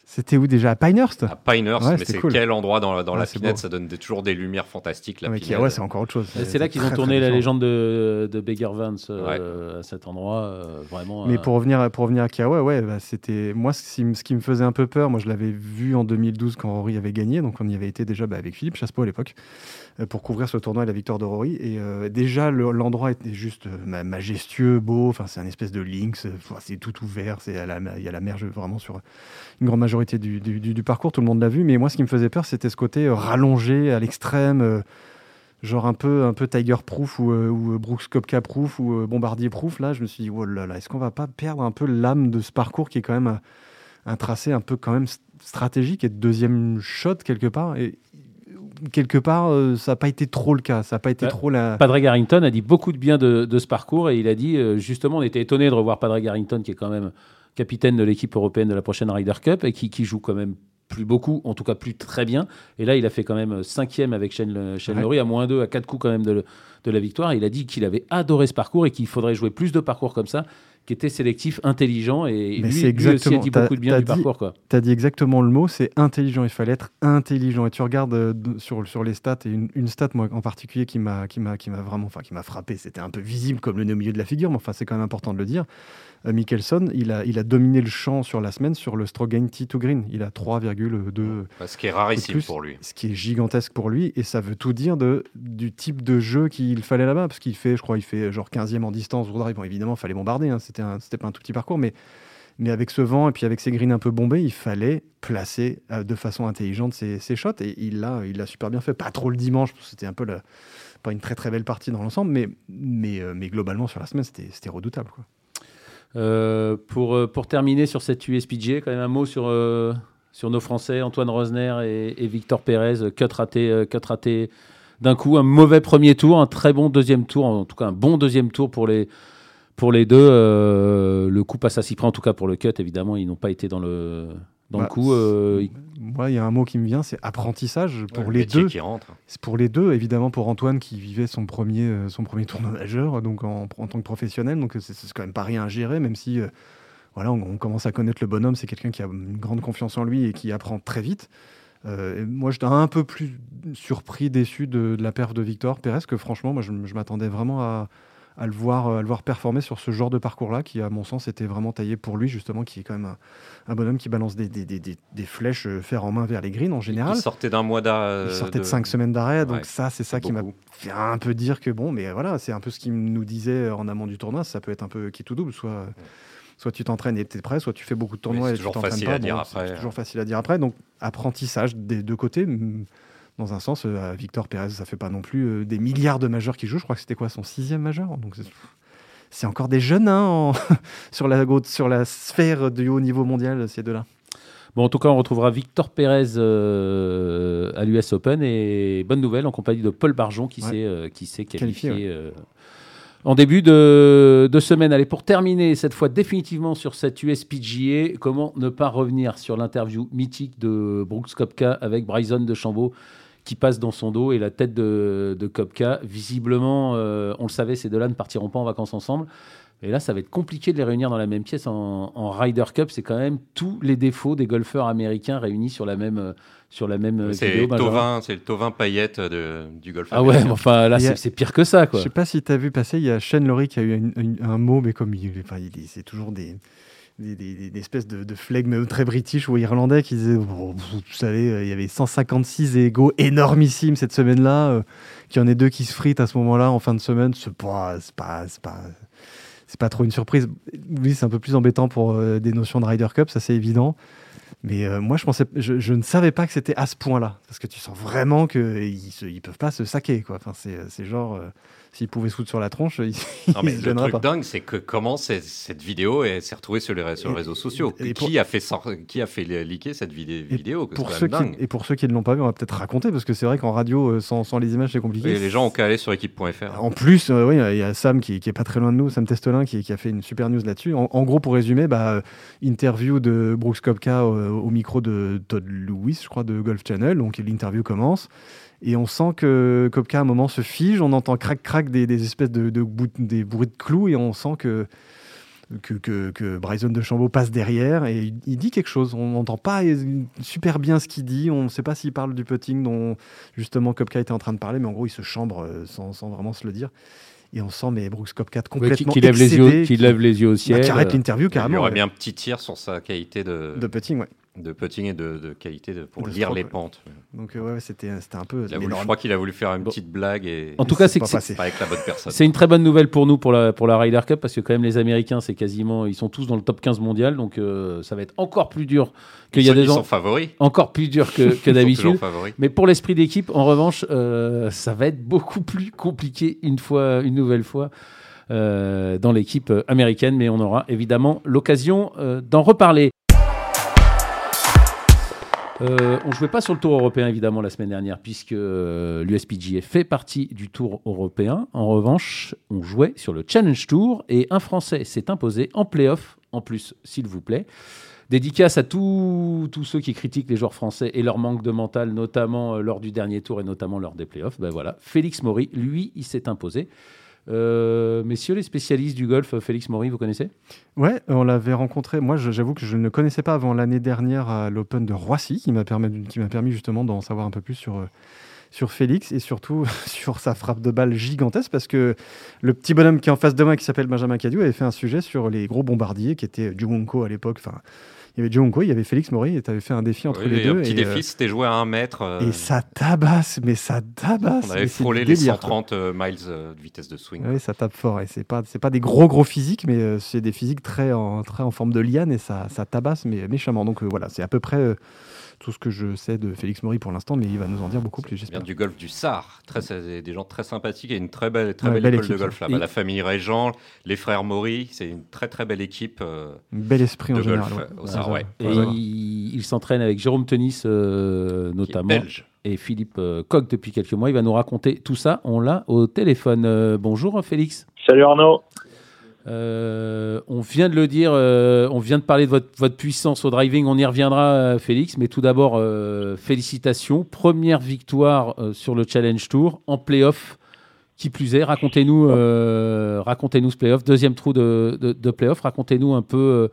C'était où déjà? À Pinehurst? À Pinehurst, Ouais, mais c'est cool. quel endroit dans, la- dans Ouais, la c'est pinette? beau. Ça donne des- toujours des lumières fantastiques. La Ouais, c'est encore autre chose. C'est là qu'ils ont tourné la légende de, de Beggar Vance euh, à cet endroit. euh, vraiment. Mais euh, pour revenir, pour revenir à Kiawa, ouais, bah, c'était moi ce qui, me- ce qui me faisait un peu peur. Moi, je l'avais vu en 2012 quand Rory avait gagné, donc on y avait été déjà bah, avec Philippe Chassepo à l'époque pour couvrir ce tournoi et la victoire de Rory. Et euh, déjà, le- l'endroit était juste euh, ma- majestueux, beau. Enfin, c'est un espèce de euh, enfin, c'est tout ouvert. Il y a la mer vraiment sur une grande majorité du, parcours. Tout le monde l'a vu. Mais moi, ce qui me faisait peur, c'était ce côté euh, rallongé à l'extrême. euh, genre un peu un peu Tiger Proof ou, euh, Brooks Kopka Proof ou euh, Bombardier Proof là je me suis dit oh est-ce qu'on va pas perdre un peu l'âme de ce parcours qui est quand même un, tracé un peu quand même stratégique et de deuxième shot quelque part? Quelque part euh, ça n'a pas été trop le cas ça n'a pas été Bah, trop la Padraig Harrington a dit beaucoup de bien de, de ce parcours et il a dit euh, justement, on était étonné de revoir Padraig Harrington qui est quand même capitaine de l'équipe européenne de la prochaine Ryder Cup et qui, qui joue quand même plus beaucoup, en tout cas plus très bien. Et là, il a fait quand même cinquième avec Shane, Ouais. Lowry, à moins deux, à quatre coups quand même de, de la victoire. Et il a dit qu'il avait adoré ce parcours et qu'il faudrait jouer plus de parcours comme ça, qui était sélectif, intelligent. Et Mais lui, c'est lui aussi a dit t'as- beaucoup de bien t'as du dit- parcours. Quoi. tu as dit exactement le mot c'est intelligent il fallait être intelligent et tu regardes euh, sur, sur les stats et une, une stat moi en particulier qui m'a qui m'a qui m'a vraiment enfin qui m'a frappé c'était un peu visible comme le nez au milieu de la figure mais enfin c'est quand même important de le dire Mickelson il a il a dominé le champ sur la semaine sur le stroke gain tee to green il a 3,2 Ce qui est rarissime plus, pour lui. ce qui est gigantesque pour lui et ça veut tout dire de, du type de jeu qu'il fallait là-bas parce qu'il fait je crois il fait genre 15e en distance bon évidemment il fallait bombarder hein, c'était pas un tout petit parcours mais mais avec ce vent et puis avec ses greens un peu bombés, il fallait placer euh, de façon intelligente ses, ses shots et il l'a il l'a super bien fait. Pas trop le dimanche, c'était un peu la- pas une très très belle partie dans l'ensemble, mais, mais, euh, mais globalement sur la semaine, c'était c'était redoutable. Quoi. Euh, pour, euh, pour terminer sur cette USPGA, quand même un mot sur, euh, sur nos Français, Antoine Rosner et, Victor Pérez, cut raté, cut raté d'un coup, un mauvais premier tour, un très bon deuxième tour, en tout cas un bon deuxième tour pour les, pour les deux. Le coup passe à Cyprien, en tout cas pour le cut, évidemment, ils n'ont pas été dans le, dans Bah, le coup. euh, Moi, il y a un mot qui me vient, c'est apprentissage pour Ouais, les deux. qui rentre. C'est pour les deux, évidemment pour Antoine qui vivait son premier, euh, son premier tournoi majeur, donc en, en tant que professionnel, donc c'est quand même pas rien à gérer, même si euh, voilà, on, on commence à connaître le bonhomme, c'est quelqu'un qui a une grande confiance en lui et qui apprend très vite. Euh, moi, j'étais un peu plus surpris, déçu de, de la perf de Victor Pérez, que franchement, moi, je, je m'attendais vraiment à, à le voir, euh, à le voir performer sur ce genre de parcours-là, qui, à mon sens, était vraiment taillé pour lui, justement, qui est quand même un, un bonhomme qui balance des, des, des, des- flèches euh, fer en main vers les greens en général. Il sortait d'un mois d'arrêt. Il sortait de 5 semaines d'arrêt, donc Ouais, ça, c'est ça qui m'a fait un peu dire que bon, mais voilà, c'est un peu ce qu'il nous disait en amont du tournoi, ça peut être un peu qui tout double, soit, soit tu t'entraînes et tu es prêt, soit tu fais beaucoup de tournois et tu t'entraînes pas. C'est toujours facile à dire après, donc apprentissage des deux côtés. Dans un sens, euh, à Victor Pérez, ça fait pas non plus euh, des milliards de majeurs qui jouent. Je crois que c'était quoi son sixième majeur? Donc c'est- encore des jeunes hein, en- [LAUGHS] sur, la, sur la sphère du haut niveau mondial, ces deux-là. Bon, en tout cas, on retrouvera Victor Pérez euh, à l'US Open et bonne nouvelle en compagnie de Paul Barjon qui Ouais. s'est euh, qualifié, euh, en début de, de semaine. Allez, pour terminer cette fois définitivement sur cette USPGA, comment ne pas revenir sur l'interview mythique de Brooks Kopka avec Bryson de Chambaud qui passe dans son dos et la tête de, de Kopka. Visiblement, euh, on le savait, ces deux-là ne partiront pas en vacances ensemble. Et là, ça va être compliqué de les réunir dans la même pièce en, en Ryder Cup. C'est quand même tous les défauts des golfeurs américains réunis sur la même, euh, sur la même euh, C'est vidéo. Tovin, c'est le Tovin paillette de, du golf. Ah ouais, mais enfin là, a- c'est c'est pire que ça, quoi. Je sais pas si tu as vu passer, il y a Shane Laurie qui a eu une- une- un mot, mais comme il, enfin, il- c'est toujours des, des, espèces de, de flegme très british ou irlandais qui disaient vous, savez, euh, il y avait 156 égaux énormissimes cette semaine-là, euh, qu'il y en ait deux qui se fritent à ce moment-là en fin de semaine, c'est pas, pas, pas, c'est pas trop une surprise. Oui, c'est un peu plus embêtant pour euh, des notions de Ryder Cup, ça c'est évident. Mais euh, moi, je, pensais, je, ne savais pas que c'était à ce point-là. Parce que tu sens vraiment qu'ils ils peuvent pas se saquer. Quoi. Enfin, c'est c'est genre, s'ils pouvaient se foutre sur la tronche, ils, [LAUGHS] Non, mais se le truc pas. dingue, c'est que comment cette vidéo est- s'est retrouvée sur les, sur réseaux sociaux. et Et pour- qui, a fait qui a fait li- liker cette vidé- Et vidéo? Pour ceux qui, et pour ceux qui ne l'ont pas vu, on va peut-être raconter, parce que c'est vrai qu'en radio, euh, sans, sans les images, c'est compliqué. Et les gens ont qu'à aller sur équipe.fr. En plus, euh, oui, il y a Sam qui, qui est pas très loin de nous, Sam Testolin, qui, qui a fait une super news là-dessus. En, en gros, pour résumer, bah, euh, interview de Brooks Kopka euh, au micro de Todd Lewis, je crois, de Golf Channel. Donc l'interview commence. Et on sent que Kopka, à un moment, se fige. On entend crac-crac des, des espèces de, de bout- des bruits de clous. Et on sent que, que, que, que Bryson de Chambaud passe derrière. Et il, il dit quelque chose. On n'entend pas super bien ce qu'il dit. On ne sait pas s'il parle du putting dont justement Kopka était en train de parler. Mais en gros, il se chambre euh, sans, sans vraiment se le dire. Et on sent mais Brooks Kopka Ouais, qui, complètement qui lève les yeux, qui lève les yeux au bah, ciel. qui arrête l'interview Il y carrément. aurait ouais, bien un petit tir sur sa qualité de, de putting, ouais. De putting et de, de qualité de, pour De lire les pentes. Donc euh, ouais, c'était c'était un peu. Il a mais voulu- non, je crois qu'il a voulu faire une Bon. petite blague et En tout cas, c'est pas que c'est- passé. pas avec la bonne personne. C'est une très bonne nouvelle pour nous pour la, pour la Ryder Cup parce que quand même les Américains c'est quasiment ils sont tous dans le top 15 mondial donc euh, ça va être encore plus dur qu'il Ils y a des ils gens sont favoris. encore plus dur que, Ils d'habitude. favoris. Mais pour l'esprit d'équipe, en revanche, euh, ça va être beaucoup plus compliqué une fois, une nouvelle fois euh, dans l'équipe euh, américaine, mais on aura évidemment l'occasion euh, d'en reparler. Euh, on jouait pas sur le Tour européen évidemment la semaine dernière puisque euh, l'USPGA fait partie du Tour européen. En revanche, on jouait sur le Challenge Tour et un Français s'est imposé en playoff en plus, s'il vous plaît. Dédicace à tous tous ceux qui critiquent les joueurs français et leur manque de mental, notamment euh, lors du dernier tour et notamment lors des playoffs. Ben voilà, Félix Maury, lui, il s'est imposé. Euh, messieurs les spécialistes du golf, Félix Maury, vous connaissez? Ouais, on l'avait rencontré. Moi, j'avoue que je ne le connaissais pas avant l'année dernière à l'Open de Roissy, qui m'a permis, justement d'en savoir un peu plus sur, euh, sur Félix et surtout [LAUGHS] sur sa frappe de balle gigantesque, parce que le petit bonhomme qui est en face de moi, qui s'appelle Benjamin Cadieu, avait fait un sujet sur les gros bombardiers, qui étaient Juwonko à l'époque. Il y avait Juwonko, il y avait Félix Maury, et tu avais fait un défi entre Oui, les et deux. un petit et, défi, euh, c'était jouer à un mètre. euh, et ça tabasse, mais ça tabasse. on avait frôlé les délire, quoi. 130 euh, miles euh, de vitesse de swing. Oui, ça tape fort et c'est pas c'est pas des gros gros physiques, mais euh, c'est des physiques très en très en forme de liane et ça ça tabasse mais méchamment. Donc euh, voilà, c'est à peu près euh, tout ce que je sais de Félix Maury pour l'instant, mais il va nous en dire beaucoup plus, j'espère. du golf du Sar, très, des gens très sympathiques et une très belle, très belle, école de golf là La famille Régent, les frères Maury, c'est une très très belle équipe. Euh, bel esprit en général. Et il, s'entraîne avec Jérôme Tenis notamment. Belge et Philippe Coq depuis quelques mois. Il va nous raconter tout ça. On l'a au téléphone. bonjour Félix. Salut Arnaud. Euh, on vient de le dire, euh, on vient de parler de votre, puissance au driving, on y reviendra euh, Félix, mais tout d'abord félicitations, première victoire sur le Challenge Tour en playoff, qui plus est, racontez-nous racontez-nous ce playoff, deuxième trou de, de, de playoff, racontez-nous un peu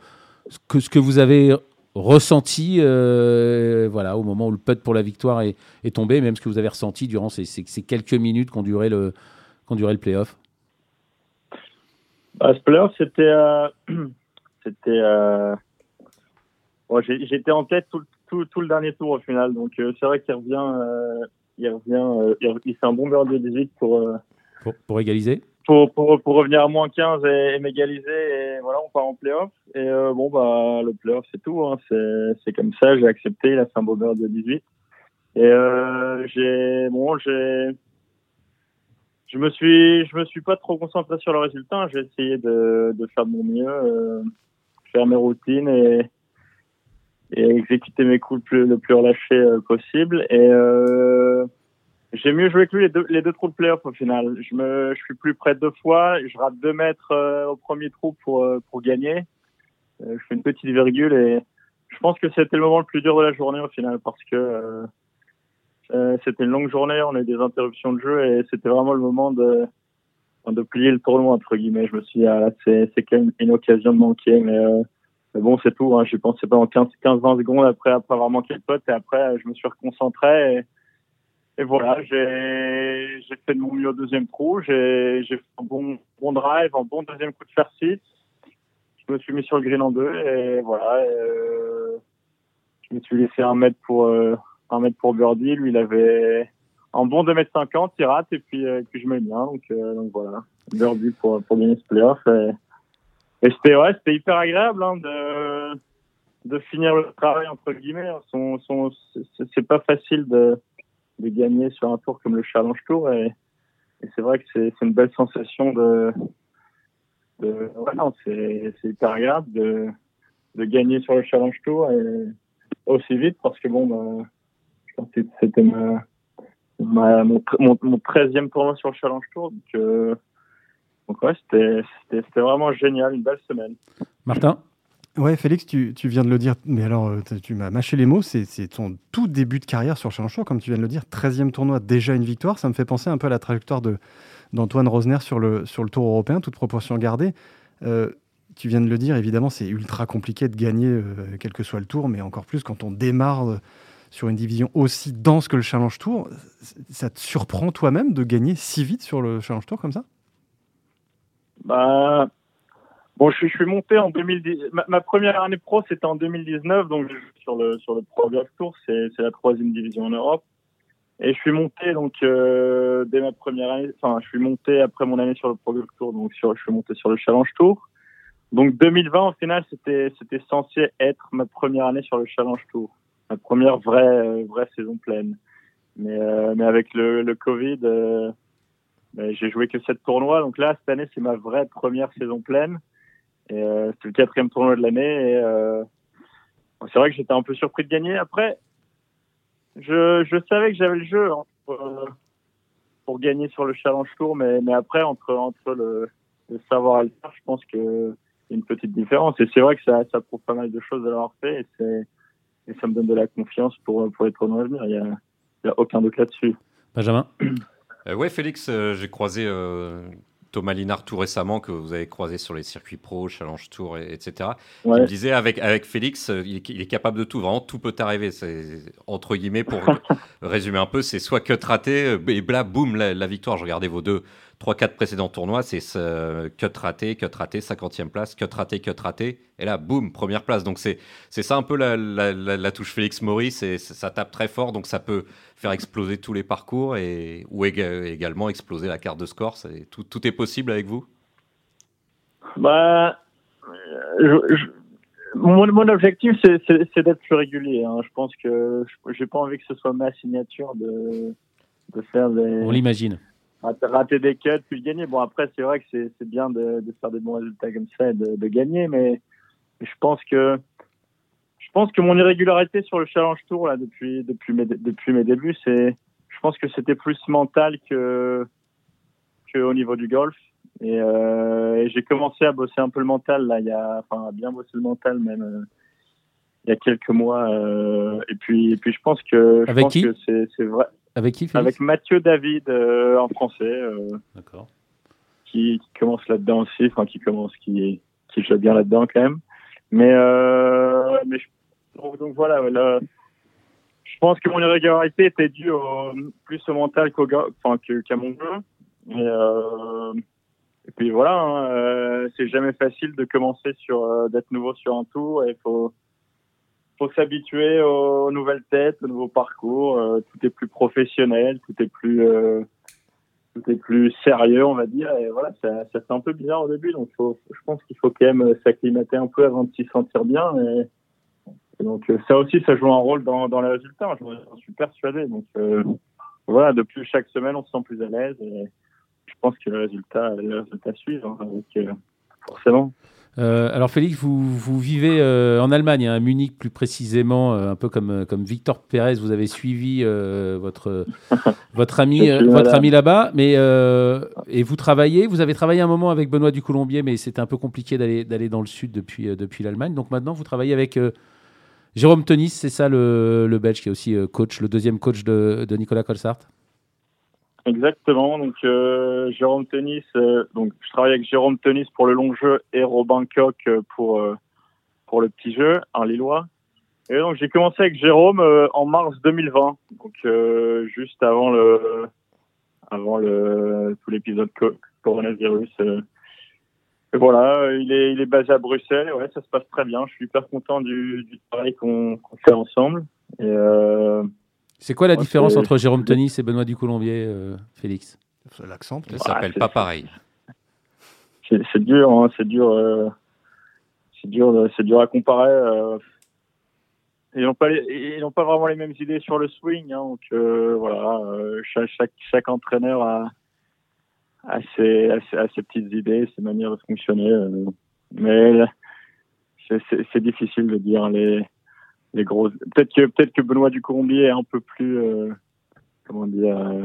ce, que, vous avez ressenti voilà, au moment où le putt pour la victoire est, tombé, même ce que vous avez ressenti durant ces, quelques minutes qu'ont duré le, qu'ont duré le playoff. Bah, ce playoff, c'était. Euh, [CLEARS THROAT] c'était euh, J'étais en tête tout, tout, tout, le dernier tour au final. Donc, euh, c'est vrai qu'il revient. il revient. il fait un bon beurre de 18 pour, pour, pour. égaliser? pour, pour, pour, revenir à moins 15 et, m'égaliser. Et voilà, on part en playoff. Et bon, bah, le playoff, c'est tout. Hein. C'est comme ça. J'ai accepté. Il a fait un bon beurre de 18. Et j'ai. Bon, j'ai je me suis, je me suis pas trop concentré sur le résultat. J'ai essayé de, de, faire mon mieux, euh, faire mes routines et, et exécuter mes coups le plus, le plus relâché euh, possible. Et euh, j'ai mieux joué que lui les deux, les deux trous de playoff au final. Je me, je suis plus près deux fois. Je rate deux mètres euh, au premier trou pour euh, pour gagner. je fais une petite virgule et je pense que c'était le moment le plus dur de la journée au final parce que euh, c'était une longue journée, on a eu des interruptions de jeu et c'était vraiment le moment de, de plier le tournoi entre guillemets. Je me suis dit, ah, c'est quand même une occasion de manquer, mais, euh, bon c'est tout. Hein. J'y pensais pendant 15-20 secondes après après avoir manqué le pote et après je me suis reconcentré et, et voilà j'ai j'ai fait de mon mieux au deuxième trou. J'ai j'ai fait un bon bon drive, un bon deuxième coup de fer 6 Je me suis mis sur le green en deux et voilà. euh, je me suis laissé un mètre pour euh, un mètre pour birdie. Lui, il avait un bon 2 mètres 50, il rate et puis, euh, je mets bien. Donc, euh, donc voilà, birdie pour, pour gagner ce playoff. Et, et c'était ouais, hyper agréable hein, de, de finir le travail entre guillemets. Son, son, c'est pas facile de, de gagner sur un tour comme le Challenge Tour et, c'est vrai que c'est une belle sensation de, de ouais, c'est hyper agréable de, de gagner sur le Challenge Tour et aussi vite parce que bon bah, c'était mon, mon, 13e tournoi sur le Challenge Tour. Donc, euh, donc ouais, c'était vraiment génial, une belle semaine. Martin? Ouais, Félix, tu, tu, viens de le dire, mais alors euh, tu m'as mâché les mots, c'est ton tout début de carrière sur Challenge Tour, comme tu viens de le dire, 13e tournoi, déjà une victoire. Ça me fait penser un peu à la trajectoire d'Antoine Rosner sur le, sur le Tour européen, toute proportion gardée. Euh, tu viens de le dire, évidemment, c'est ultra compliqué de gagner, quel que soit le tour, mais encore plus quand on démarre sur une division aussi dense que le Challenge Tour. Ça te surprend toi-même de gagner si vite sur le Challenge Tour comme ça? Bah. Bon, je, suis monté en 2010. Ma, première année pro, c'était en 2019, donc sur le sur le Pro Golf Tour, c'est la troisième division en Europe. Et je suis monté donc euh, dès ma première année. Enfin, je suis monté après mon année sur le Pro Golf Tour, donc sur, je suis monté sur le Challenge Tour. Donc 2020, au final, c'était c'était censé être ma première année sur le Challenge Tour ma première vraie euh, vraie saison pleine. Mais euh, mais avec le, Covid, euh, ben, j'ai joué que sept tournois. Donc là, cette année, c'est ma vraie première saison pleine. Et c'est le quatrième tournoi de l'année. C'est vrai que j'étais un peu surpris de gagner. Après, je, je savais que j'avais le jeu hein, pour, pour, gagner sur le Challenge Tour, mais, mais après, entre, entre le, savoir et le faire, je pense qu'il y a une petite différence. Et c'est vrai que ça, ça prouve pas mal de choses de l'avoir fait. Et ça me donne de la confiance pour, pour les tournois à venir. Il n'y a, aucun doute là-dessus. Benjamin [CLEARS THROAT] euh, Ouais, Félix, euh, j'ai croisé euh, Thomas Linard tout récemment, que vous avez croisé sur les circuits pro, Challenge Tour, etc. Il me disait, avec, avec Félix, il est, capable de tout, vraiment, tout peut arriver. C'est, entre guillemets, pour [LAUGHS] résumer un peu, c'est soit cut raté, et bla, boum, la, la victoire. Je regardais vos deux 3-4 précédents tournois, c'est ce cut raté, cut raté, 50e place, cut raté, cut raté, et là, boum, première place. Donc c'est ça un peu la, la, touche Félix Maurice, et ça tape très fort, donc ça peut faire exploser tous les parcours, et, ou également exploser la carte de score. Tout, tout, est possible avec vous? Bah, je, mon, mon objectif, c'est- d'être plus régulier. hein. Je pense que je- j'ai pas envie que ce soit ma signature de, de faire des. On l'imagine. Rater, des cuts puis gagner. Bon, après, c'est vrai que c'est c'est bien de, de faire des bons résultats comme ça et de, de gagner, mais je pense que je pense que mon irrégularité sur le Challenge Tour là depuis depuis mes depuis mes débuts, c'est je pense que c'était plus mental que que au niveau du golf. Et, euh, et j'ai commencé à bosser un peu le mental là, il y a enfin à bien bosser le mental même. euh, il y a quelques mois euh, et puis et puis je pense que je Avec pense qui? que c'est c'est vrai Avec qui, Félix avec Mathieu David euh, en français euh, D'accord. qui, qui commence là-dedans aussi, enfin qui commence, qui, qui joue bien là-dedans quand même. Mais, euh, mais je- donc, donc voilà, là, je pense que mon irrégularité était due au, plus au mental qu'au enfin, qu'à mon jeu. Et, et puis voilà, hein, c'est jamais facile de commencer sur d'être nouveau sur un tour et faut faut s'habituer aux nouvelles têtes, aux nouveaux parcours. euh, tout est plus professionnel, tout est plus euh, tout est plus sérieux, on va dire. Et voilà, ça, fait un peu bizarre au début, donc je pense qu'il faut quand même s'acclimater un peu avant de s'y sentir bien. Et, donc euh, ça aussi, ça joue un rôle dans, dans les résultats. Je j'en suis persuadé. Donc voilà, depuis chaque semaine, on se sent plus à l'aise. Et je pense que les résultats, les résultats suivent, hein, forcément. Euh, alors Félix, vous, vous vivez euh, en Allemagne, hein, à Munich plus précisément, euh, un peu comme, comme Victor Pérez, vous avez suivi votre, [LAUGHS] votre ami, votre ami là-bas, mais et vous travaillez, vous avez travaillé un moment avec Benoît du Colombier, mais c'était un peu compliqué d'aller d'aller dans le sud depuis, depuis l'Allemagne. Donc maintenant, vous travaillez avec Jérôme Tenis, c'est ça le, le Belge qui est aussi coach, le deuxième coach de, de Nicolas Colsart? Exactement. Donc euh, Jérôme Tennis, euh, donc je travaille avec Jérôme Tennis pour le long jeu et Robin Coq euh, pour euh, pour le petit jeu, un Lillois. Et donc j'ai commencé avec Jérôme euh, en mars 2020, donc euh, juste avant le avant le tout l'épisode co- coronavirus. Et voilà, il est il est basé à Bruxelles. Ouais, ça se passe très bien. Je suis hyper content du, du travail qu'on qu'on fait ensemble. Et C'est quoi la Ouais, différence entre Jérôme Tenis et Benoît du Colombier, euh, Félix L'accent, Ça peut-être. s'appelle pas pareil. c'est c'est dur, hein, c'est dur, euh, c'est dur, c'est dur à comparer. euh. ils n'ont pas, les- ils n'ont pas vraiment les mêmes idées sur le swing, hein, donc euh, voilà, euh, chaque, chaque, chaque entraîneur a, a, ses, a, ses, a ses petites idées, ses manières de fonctionner. euh. mais c'est difficile de dire les, les grosses. Peut-être que peut-être que Benoît Ducolombier est un peu plus, euh, comment dire. Euh,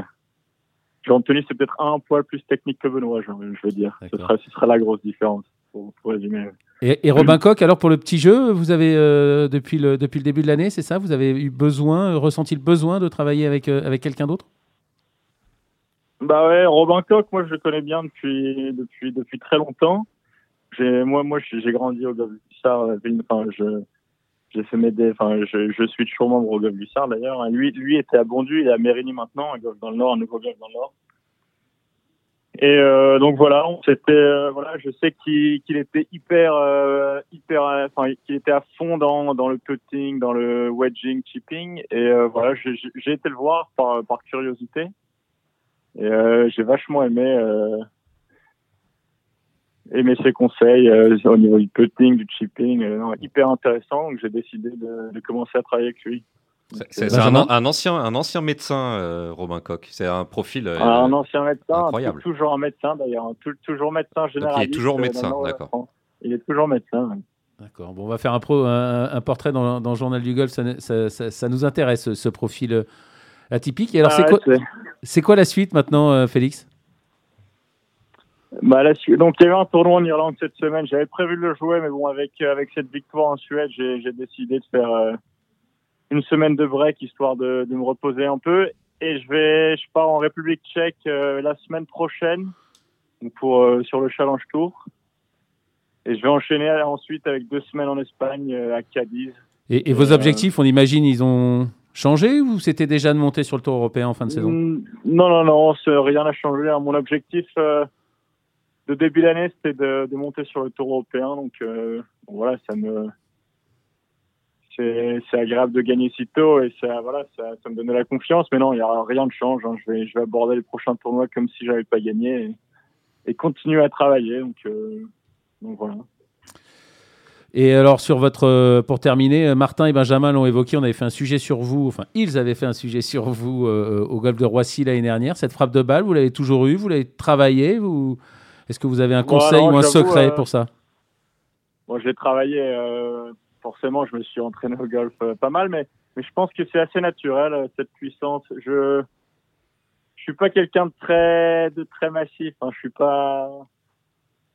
Jean-Anthony, c'est peut-être un poil plus technique que Benoît, je, je veux dire. Ce serait, ce serait la grosse différence, pour, pour résumer. Et, et Robin Coq, alors pour le petit jeu, vous avez, euh, depuis, le, depuis le début de l'année, c'est ça? Vous avez eu besoin, ressenti le besoin de travailler avec, euh, avec quelqu'un d'autre? Bah ouais, Robin Coq, moi je le connais bien depuis depuis depuis très longtemps. J'ai moi moi j'ai grandi au du ville- enfin je j'ai fait mes enfin je, je suis toujours membre au Golf du Sar d'ailleurs. hein. Lui lui était à Bondu, il est à Mérigny maintenant, un golf dans le Nord, un nouveau golf dans le Nord. Et euh, donc voilà, on s'était euh, voilà, je sais qu'il qu'il était hyper euh, hyper euh, enfin qu'il était à fond dans dans le putting, dans le wedging, chipping et euh, voilà, j'ai été le voir par par curiosité. Et euh, j'ai vachement aimé aimé ses conseils euh, au niveau du putting, du chipping, euh, non, hyper intéressant. Donc j'ai décidé de, de commencer à travailler avec lui. C'est euh, un, ancien, un ancien médecin, euh, Robin Coq. C'est un profil. euh, un ancien médecin, incroyable. tou- toujours un médecin d'ailleurs, tou- toujours médecin généraliste. toujours médecin, le Nord de la d'accord. Il est toujours médecin. D'accord. Bon, on va faire un, pro, un, un portrait dans, dans le journal du golf. Ça, ça- ça- ça nous intéresse, ce, ce profil atypique. Et alors, Ah c'est ouais, quoi, la suite maintenant, euh, Félix? Bah, donc il y a eu un tournoi en Irlande cette semaine. J'avais prévu de le jouer, mais bon, avec avec cette victoire en Suède, j'ai décidé de faire euh, une semaine de break histoire de, de me reposer un peu. Et je vais, je pars en République Tchèque euh, la semaine prochaine pour euh, sur le Challenge Tour. Et je vais enchaîner ensuite avec deux semaines en Espagne à Cadiz. et, et vos objectifs, on imagine, ils ont changé ou c'était déjà de monter sur le tour européen en fin de saison? Non, non, non, rien n'a changé. Mon objectif de début d'année, c'était de, monter sur le Tour européen. Donc euh, voilà, ça me c'est agréable de gagner si tôt et ça voilà, ça, me donne de la confiance. Mais non, il y a rien de change. hein. Je vais je vais aborder les prochains tournois comme si j'avais pas gagné et, continuer à travailler. Euh, donc voilà. Et alors, sur votre, euh, pour terminer, Martin et Benjamin l'ont évoqué, on avait fait un sujet sur vous, enfin, ils avaient fait un sujet sur vous au golf de Roissy l'année dernière. Cette frappe de balle, vous l'avez toujours eu, vous l'avez travaillé vous... Est-ce que vous avez un conseil non, ou un secret euh, pour ça Bon, j'ai travaillé, euh, forcément, je me suis entraîné au golf euh, pas mal, mais, mais je pense que c'est assez naturel, euh, cette puissance. Je je suis pas quelqu'un de très de très massif. Hein. Je suis pas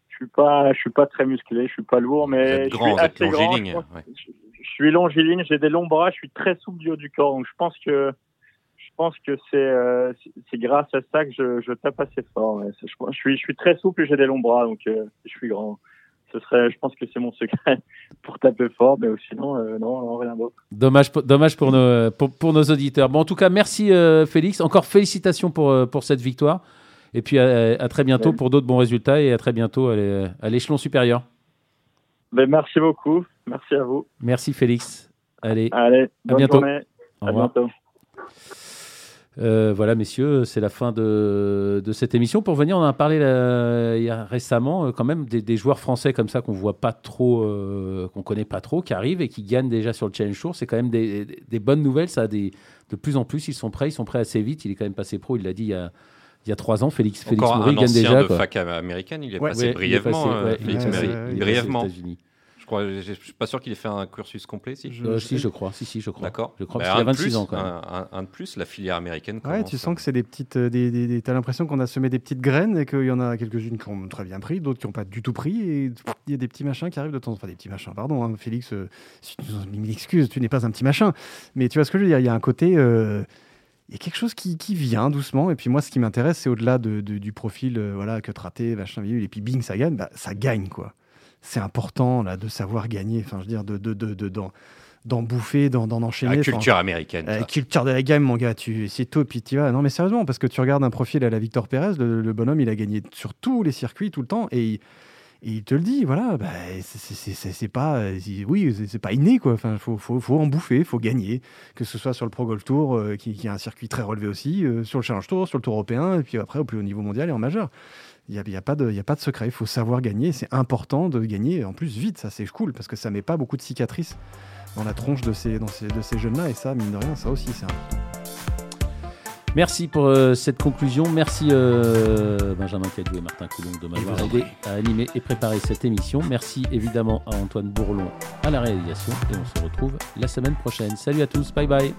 je suis pas je suis pas très musclé, je suis pas lourd, mais je suis assez grand. longiligne. Je, pense- ouais. je- je suis longiligne, j'ai des longs bras, je suis très souple du haut du corps, donc je pense que je pense que c'est euh, c'est- grâce à ça que je, je tape assez fort. ouais. Je, je suis je suis très souple et j'ai des longs bras, donc euh, je suis grand. Ce serait, je pense que c'est mon secret [LAUGHS] pour taper fort, mais sinon, euh, non, non, rien d'autre. Dommage, pour- dommage pour, nos, pour, pour nos auditeurs. Bon, en tout cas, merci Félix. Encore félicitations pour, pour cette victoire. Et puis à, à très bientôt Ouais. pour d'autres bons résultats et à très bientôt à l'é- à l'échelon supérieur. Ben, merci beaucoup, merci à vous. Merci Félix. Allez, Allez, bonne bientôt. journée, au à revoir. bientôt. Euh, voilà, messieurs, c'est la fin de, de cette émission. Pour venir, on en a parlé là, il y a récemment, euh, quand même, des, des joueurs français comme ça qu'on voit pas trop, euh, qu'on connaît pas trop, qui arrivent et qui gagnent déjà sur le Challenge Tour. C'est quand même des, des- des bonnes nouvelles. Ça, des, de plus en plus, ils sont prêts, ils sont prêts assez vite. Il est quand même passé pro, il l'a dit il y a, il y a trois ans. Félix, Félix Encore Maury un gagne ancien déjà. de quoi. fac américaine, il est Ouais. passé Ouais, il est brièvement, passé, euh, ouais, Félix il est passé, ouais, il est brièvement. aux États-Unis. Je crois, je je suis pas sûr qu'il ait fait un cursus complet, si. Je- Euh, si, je crois. Si, si, je crois. D'accord. Je crois Bah, parce qu'il a un de 26 plus, ans quand même. Un, un- un de plus, la filière américaine. Ouais, commence, tu sens que c'est des petites. euh, Des, des- des- T'as l'impression qu'on a semé des petites graines et qu'il y en a quelques-unes qui ont très bien pris, d'autres qui n'ont pas du tout pris. Et il y a des petits machins qui arrivent de temps en temps. Enfin, des petits machins, pardon, hein, Félix, euh, si tu nous excuses, tu n'es pas un petit machin. Mais tu vois ce que je veux dire Il y a un côté. euh, il y a quelque chose qui, qui vient doucement. Et puis moi, ce qui m'intéresse, c'est au-delà de, de- du profil, euh, voilà, que raté, machin, et puis bing, ça gagne. Bah, ça gagne, quoi. C'est important, là, de savoir gagner. Enfin, je veux dire, de, de, de, de- d'en, d'en bouffer, d'en, d'en enchaîner. La Enfin, culture américaine. euh, culture de la gamme, mon gars, tu, c'est tôt, puis tu vas. Non, mais sérieusement, parce que tu regardes un profil à la Victor Pérez, le, le bonhomme, il a gagné sur tous les circuits, tout le temps, et il, et il te le dit, voilà, bah, c'est- pas, euh, oui, c'est- pas inné, quoi. Enfin, faut, faut, faut en bouffer, faut gagner, que ce soit sur le Pro Golf Tour, euh, qui, qui a un circuit très relevé aussi, euh, sur le Challenge Tour, sur le Tour européen, et puis après au plus haut niveau mondial et en majeur. Il n'y a, y a, pas de- il y a pas de secret, il faut savoir gagner, c'est important de gagner, en plus vite, ça c'est cool, parce que ça met pas beaucoup de cicatrices dans la tronche de ces, dans ces, de ces jeunes-là, et ça, mine de rien, ça aussi, c'est important. Merci pour euh, cette conclusion. Merci euh, Benjamin Cadieu et Martin Coulon de m'avoir aidé à animer et préparer cette émission. Merci évidemment à Antoine Bourlon à la réalisation et on se retrouve la semaine prochaine. Salut à tous, bye bye.